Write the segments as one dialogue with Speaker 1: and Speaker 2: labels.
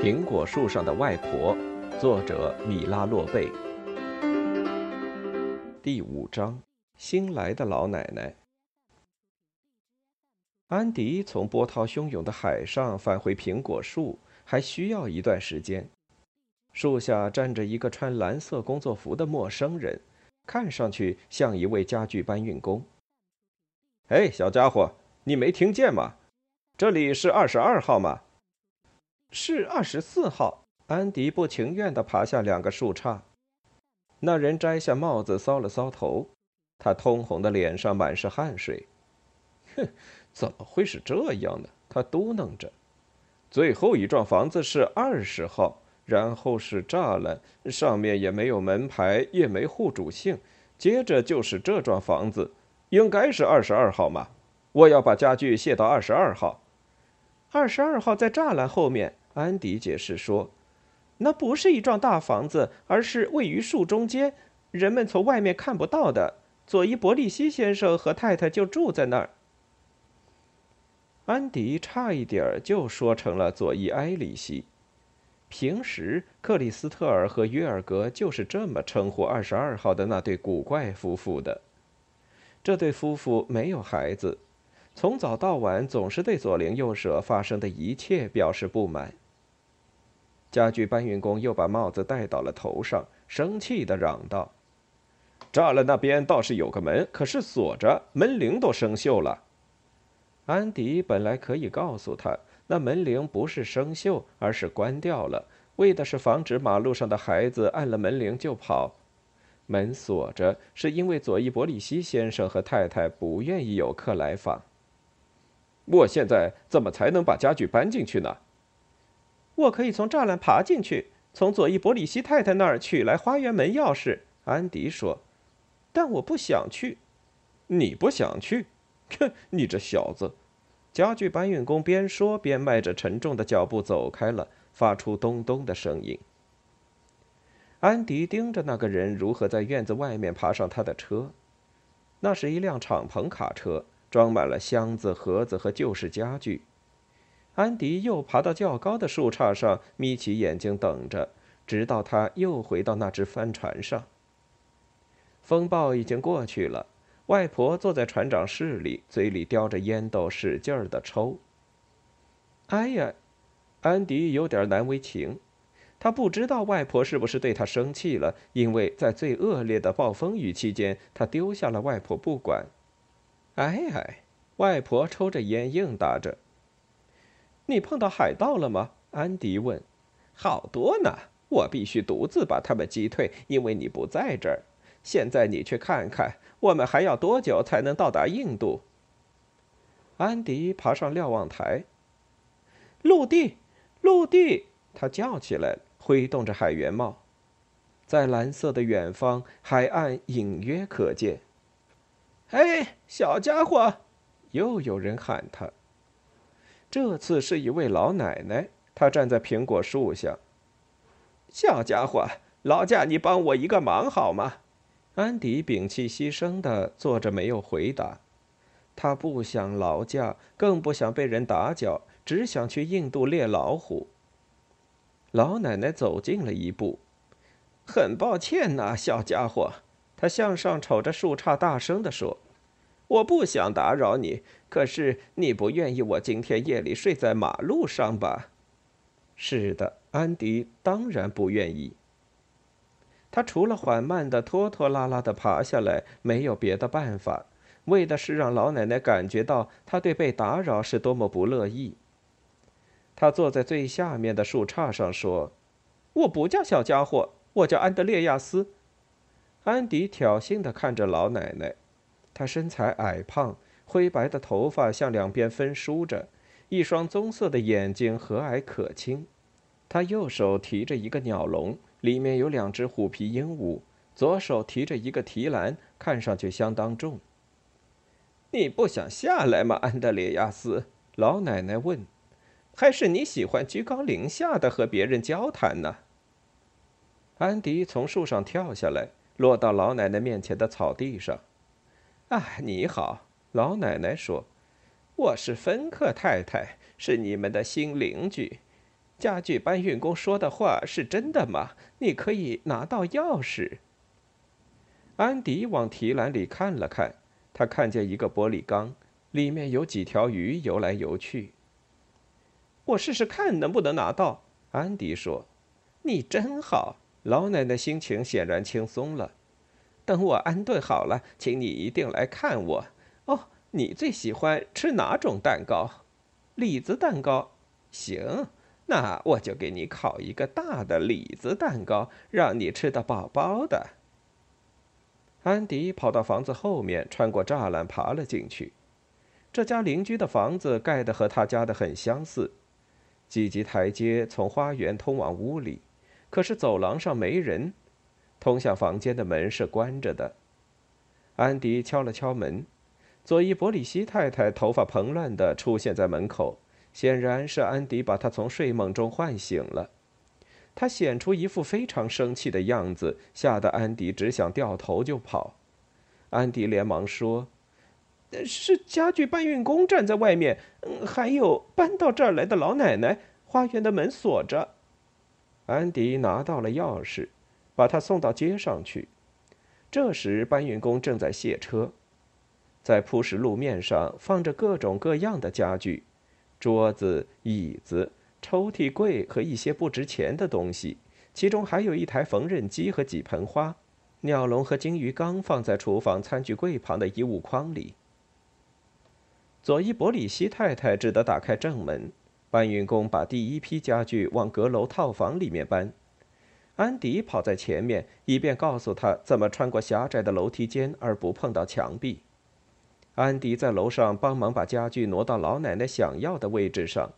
Speaker 1: 苹果树上的外婆，作者米拉洛贝。第五章：新来的老奶奶。安迪从波涛汹涌的海上返回苹果树，还需要一段时间。树下站着一个穿蓝色工作服的陌生人，看上去像一位家具搬运工。哎，小家伙，你没听见吗？这里是二十二号吗？是二十四号。安迪不情愿地爬下两个树杈。那人摘下帽子，搔了搔头，他通红的脸上满是汗水。哼，怎么会是这样呢？他嘟囔着。最后一幢房子是二十号，然后是栅栏，上面也没有门牌，也没户主姓。接着就是这幢房子，应该是二十二号嘛。我要把家具卸到二十二号。二十二号在栅栏后面。安迪解释说：“那不是一幢大房子，而是位于树中间，人们从外面看不到的。佐伊·伯利西先生和太太就住在那儿。”安迪差一点就说成了佐伊·埃里希。平时，克里斯特尔和约尔格就是这么称呼二十二号的那对古怪夫妇的。这对夫妇没有孩子。从早到晚，总是对左邻右舍发生的一切表示不满。家具搬运工又把帽子戴到了头上，生气地嚷道：“栅栏那边倒是有个门，可是锁着，门铃都生锈了。”安迪本来可以告诉他，那门铃不是生锈，而是关掉了，为的是防止马路上的孩子按了门铃就跑。门锁着，是因为佐伊·伯里希先生和太太不愿意有客来访。我现在怎么才能把家具搬进去呢？我可以从栅栏爬进去，从佐伊·伯里希太太那儿取来花园门钥匙。安迪说：“但我不想去。”你不想去？哼，你这小子！家具搬运工边说边迈着沉重的脚步走开了，发出咚咚的声音。安迪盯着那个人如何在院子外面爬上他的车，那是一辆敞篷卡车。装满了箱子、盒子和旧式家具。安迪又爬到较高的树杈上，眯起眼睛等着，直到他又回到那只帆船上。风暴已经过去了，外婆坐在船长室里，嘴里叼着烟斗，使劲儿的抽。哎呀，安迪有点难为情，他不知道外婆是不是对他生气了，因为在最恶劣的暴风雨期间，他丢下了外婆不管。哎哎，外婆抽着烟应答着。你碰到海盗了吗？安迪问。好多呢，我必须独自把他们击退，因为你不在这儿。现在你去看看，我们还要多久才能到达印度？安迪爬上瞭望台。陆地，陆地！他叫起来，挥动着海员帽。在蓝色的远方，海岸隐约可见。哎，小家伙！又有人喊他。这次是一位老奶奶，她站在苹果树下。小家伙，劳驾你帮我一个忙好吗？安迪屏气息声的坐着，没有回答。他不想劳驾，更不想被人打搅，只想去印度猎老虎。老奶奶走近了一步。很抱歉呐，小家伙。他向上瞅着树杈，大声地说：“我不想打扰你，可是你不愿意我今天夜里睡在马路上吧？”“是的，安迪当然不愿意。”他除了缓慢的、拖拖拉拉的爬下来，没有别的办法，为的是让老奶奶感觉到他对被打扰是多么不乐意。他坐在最下面的树杈上说：“我不叫小家伙，我叫安德烈亚斯。”安迪挑衅地看着老奶奶，他身材矮胖，灰白的头发向两边分梳着，一双棕色的眼睛和蔼可亲。他右手提着一个鸟笼，里面有两只虎皮鹦鹉；左手提着一个提篮，看上去相当重。你不想下来吗，安德烈亚斯？老奶奶问。还是你喜欢居高临下的和别人交谈呢？安迪从树上跳下来。落到老奶奶面前的草地上。啊，你好，老奶奶说：“我是芬克太太，是你们的新邻居。家具搬运工说的话是真的吗？你可以拿到钥匙。安迪往提篮里看了看，他看见一个玻璃缸，里面有几条鱼游来游去。我试试看能不能拿到。安迪说：“你真好。”老奶奶心情显然轻松了。等我安顿好了，请你一定来看我。哦，你最喜欢吃哪种蛋糕？李子蛋糕。行，那我就给你烤一个大的李子蛋糕，让你吃得饱饱的。安迪跑到房子后面，穿过栅栏爬了进去。这家邻居的房子盖得和他家的很相似，几级台阶从花园通往屋里，可是走廊上没人。通向房间的门是关着的。安迪敲了敲门，佐伊伯里希太太头发蓬乱的出现在门口，显然是安迪把她从睡梦中唤醒了。她显出一副非常生气的样子，吓得安迪只想掉头就跑。安迪连忙说：“是家具搬运工站在外面，还有搬到这儿来的老奶奶。花园的门锁着。”安迪拿到了钥匙。把他送到街上去。这时，搬运工正在卸车，在铺石路面上放着各种各样的家具，桌子、椅子、抽屉柜和一些不值钱的东西，其中还有一台缝纫机和几盆花。鸟笼和金鱼缸放在厨房餐具柜旁的衣物筐里。佐伊伯里希太太只得打开正门，搬运工把第一批家具往阁楼套房里面搬。安迪跑在前面，以便告诉他怎么穿过狭窄的楼梯间而不碰到墙壁。安迪在楼上帮忙把家具挪到老奶奶想要的位置上，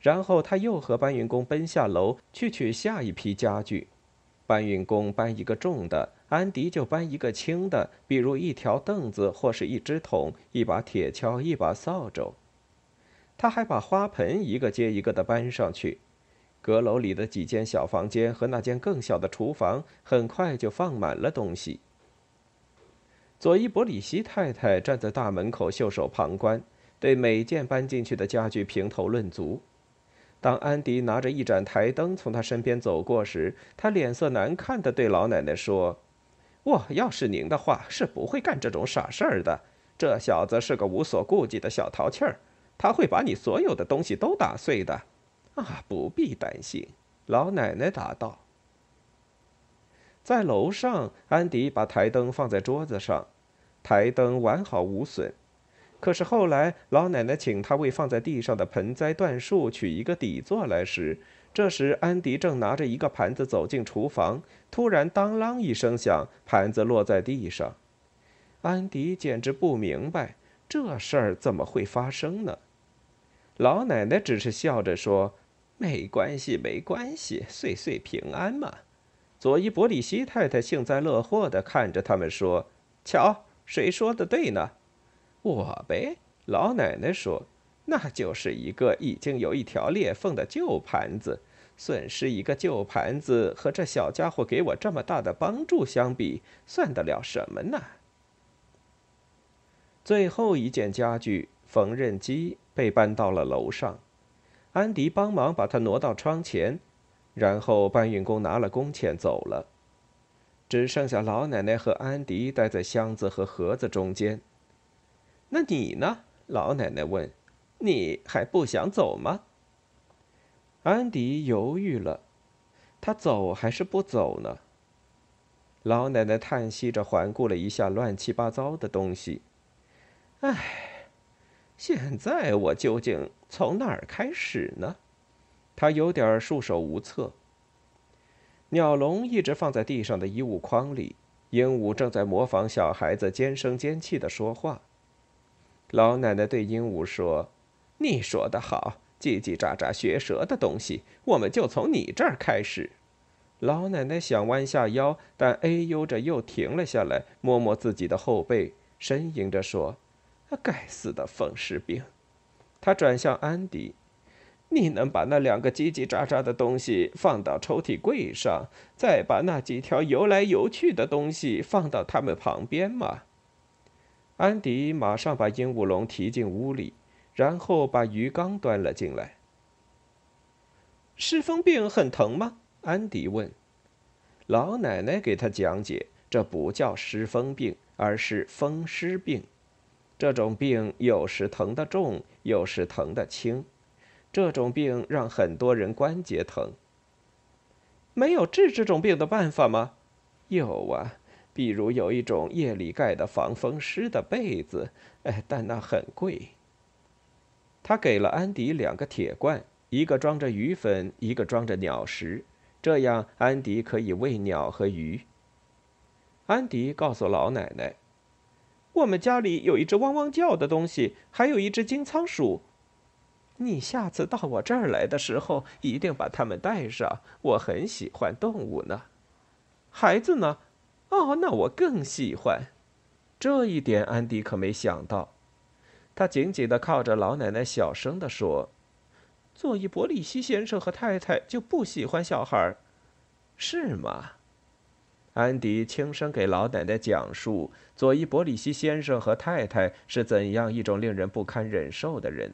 Speaker 1: 然后他又和搬运工奔下楼去取下一批家具。搬运工搬一个重的，安迪就搬一个轻的，比如一条凳子或是一只桶、一把铁锹、一把扫帚。他还把花盆一个接一个地搬上去。阁楼里的几间小房间和那间更小的厨房很快就放满了东西。佐伊伯里希太太站在大门口袖手旁观，对每件搬进去的家具评头论足。当安迪拿着一盏台灯从他身边走过时，他脸色难看地对老奶奶说：“我要是您的话，是不会干这种傻事儿的。这小子是个无所顾忌的小淘气儿，他会把你所有的东西都打碎的。”啊，不必担心，老奶奶答道。在楼上，安迪把台灯放在桌子上，台灯完好无损。可是后来，老奶奶请他为放在地上的盆栽、椴树取一个底座来时，这时安迪正拿着一个盘子走进厨房，突然当啷一声响，盘子落在地上。安迪简直不明白这事儿怎么会发生呢？老奶奶只是笑着说。没关系，没关系，岁岁平安嘛。佐伊伯里希太太幸灾乐祸地看着他们说：“瞧，谁说的对呢？我呗。”老奶奶说：“那就是一个已经有一条裂缝的旧盘子，损失一个旧盘子和这小家伙给我这么大的帮助相比，算得了什么呢？”最后一件家具——缝纫机被搬到了楼上。安迪帮忙把它挪到窗前，然后搬运工拿了工钱走了，只剩下老奶奶和安迪待在箱子和盒子中间。那你呢？老奶奶问：“你还不想走吗？”安迪犹豫了，他走还是不走呢？老奶奶叹息着环顾了一下乱七八糟的东西，唉。现在我究竟从哪儿开始呢？他有点束手无策。鸟笼一直放在地上的衣物筐里，鹦鹉正在模仿小孩子尖声尖气的说话。老奶奶对鹦鹉说：“你说的好，叽叽喳喳学舌的东西，我们就从你这儿开始。”老奶奶想弯下腰，但哎呦着又停了下来，摸摸自己的后背，呻吟着说。该死的风湿病！他转向安迪：“你能把那两个叽叽喳喳的东西放到抽屉柜上，再把那几条游来游去的东西放到它们旁边吗？”安迪马上把鹦鹉笼提进屋里，然后把鱼缸端了进来。湿风病很疼吗？安迪问。老奶奶给他讲解，这不叫湿风病，而是风湿病。这种病有时疼得重，有时疼得轻。这种病让很多人关节疼。没有治这种病的办法吗？有啊，比如有一种夜里盖的防风湿的被子，哎，但那很贵。他给了安迪两个铁罐，一个装着鱼粉，一个装着鸟食。这样，安迪可以喂鸟和鱼。安迪告诉老奶奶：“我们家里有一只汪汪叫的东西，还有一只金仓鼠。你下次到我这儿来的时候，一定把它们带上。我很喜欢动物呢。孩子呢？哦，那我更喜欢。这一点，安迪可没想到。他紧紧的靠着老奶奶，小声的说。”佐伊伯里希先生和太太就不喜欢小孩，是吗？安迪轻声给老奶奶讲述佐伊伯里希先生和太太是怎样一种令人不堪忍受的人。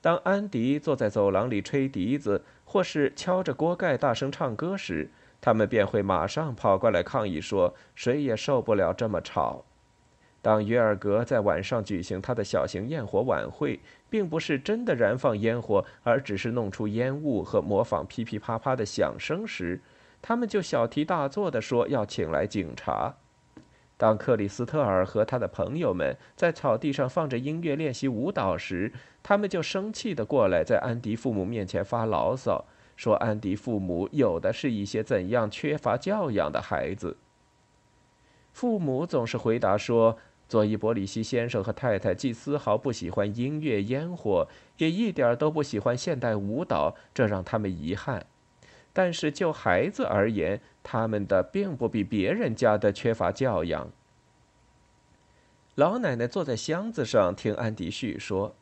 Speaker 1: 当安迪坐在走廊里吹笛子，或是敲着锅盖大声唱歌时，他们便会马上跑过来抗议说：“谁也受不了这么吵。”当约尔格在晚上举行他的小型焰火晚会，并不是真的燃放烟火，而只是弄出烟雾和模仿噼噼啪啪的响声时，他们就小题大做地说要请来警察。当克里斯特尔和他的朋友们在草地上放着音乐练习舞蹈时，他们就生气地过来在安迪父母面前发牢骚，说安迪父母有的是一些怎样缺乏教养的孩子。父母总是回答说。佐伊伯里希先生和太太既丝毫不喜欢音乐烟火，也一点都不喜欢现代舞蹈，这让他们遗憾。但是就孩子而言，他们的并不比别人家的缺乏教养。老奶奶坐在箱子上听安迪叙说，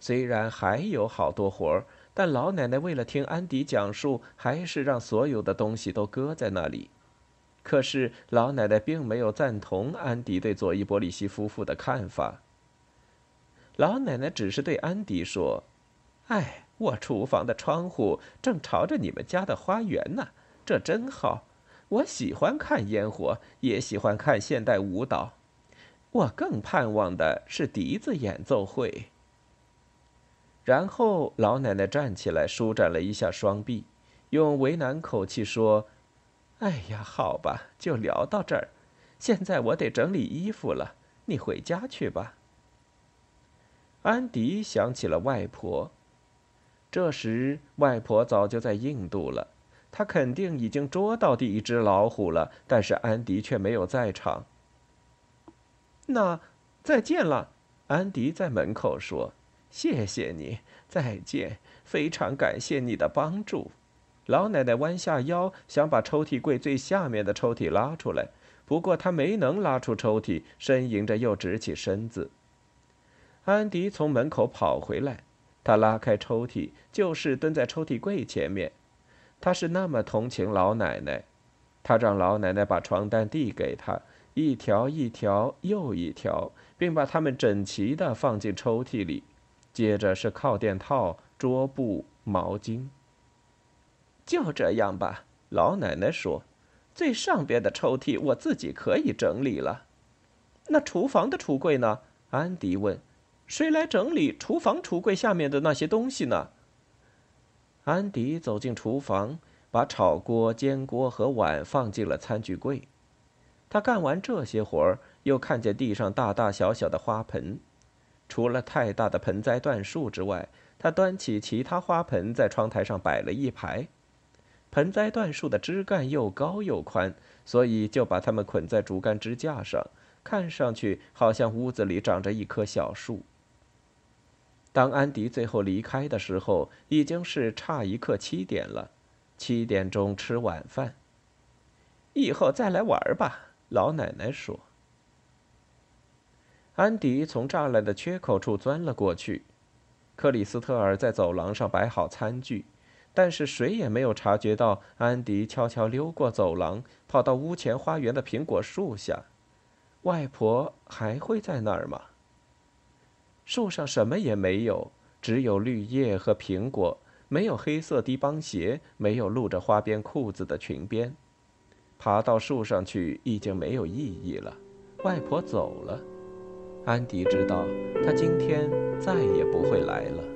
Speaker 1: 虽然还有好多活儿，但老奶奶为了听安迪讲述，还是让所有的东西都搁在那里。可是老奶奶并没有赞同安迪对佐伊伯里希夫妇的看法。老奶奶只是对安迪说：“哎，我厨房的窗户正朝着你们家的花园呢，这真好。我喜欢看烟火，也喜欢看现代舞蹈。我更盼望的是笛子演奏会。”然后老奶奶站起来，舒展了一下双臂，用为难口气说。哎呀，好吧，就聊到这儿。现在我得整理衣服了，你回家去吧。安迪想起了外婆，这时外婆早就在印度了，她肯定已经捉到第一只老虎了，但是安迪却没有在场。那再见了，安迪在门口说：“谢谢你，再见，非常感谢你的帮助。”老奶奶弯下腰，想把抽屉柜最下面的抽屉拉出来，不过她没能拉出抽屉，呻吟着又直起身子。安迪从门口跑回来，他拉开抽屉，就是蹲在抽屉柜前面。他是那么同情老奶奶，他让老奶奶把床单递给他，一条一条又一条，并把它们整齐地放进抽屉里。接着是靠垫套、桌布、毛巾。就这样吧，老奶奶说：“最上边的抽屉我自己可以整理了。那厨房的橱柜呢？”安迪问：“谁来整理厨房橱柜下面的那些东西呢？”安迪走进厨房，把炒锅、煎锅和碗放进了餐具柜。他干完这些活儿，又看见地上大大小小的花盆。除了太大的盆栽椴树之外，他端起其他花盆，在窗台上摆了一排。盆栽椴树的枝干又高又宽，所以就把它们捆在竹竿支架上，看上去好像屋子里长着一棵小树。当安迪最后离开的时候，已经是差一刻七点了。七点钟吃晚饭，以后再来玩吧。老奶奶说。安迪从栅栏的缺口处钻了过去，克里斯特尔在走廊上摆好餐具。但是谁也没有察觉到，安迪悄悄溜过走廊，跑到屋前花园的苹果树下。外婆还会在那儿吗？树上什么也没有，只有绿叶和苹果，没有黑色低帮鞋，没有露着花边裤子的裙边。爬到树上去已经没有意义了。外婆走了，安迪知道，他今天再也不会来了。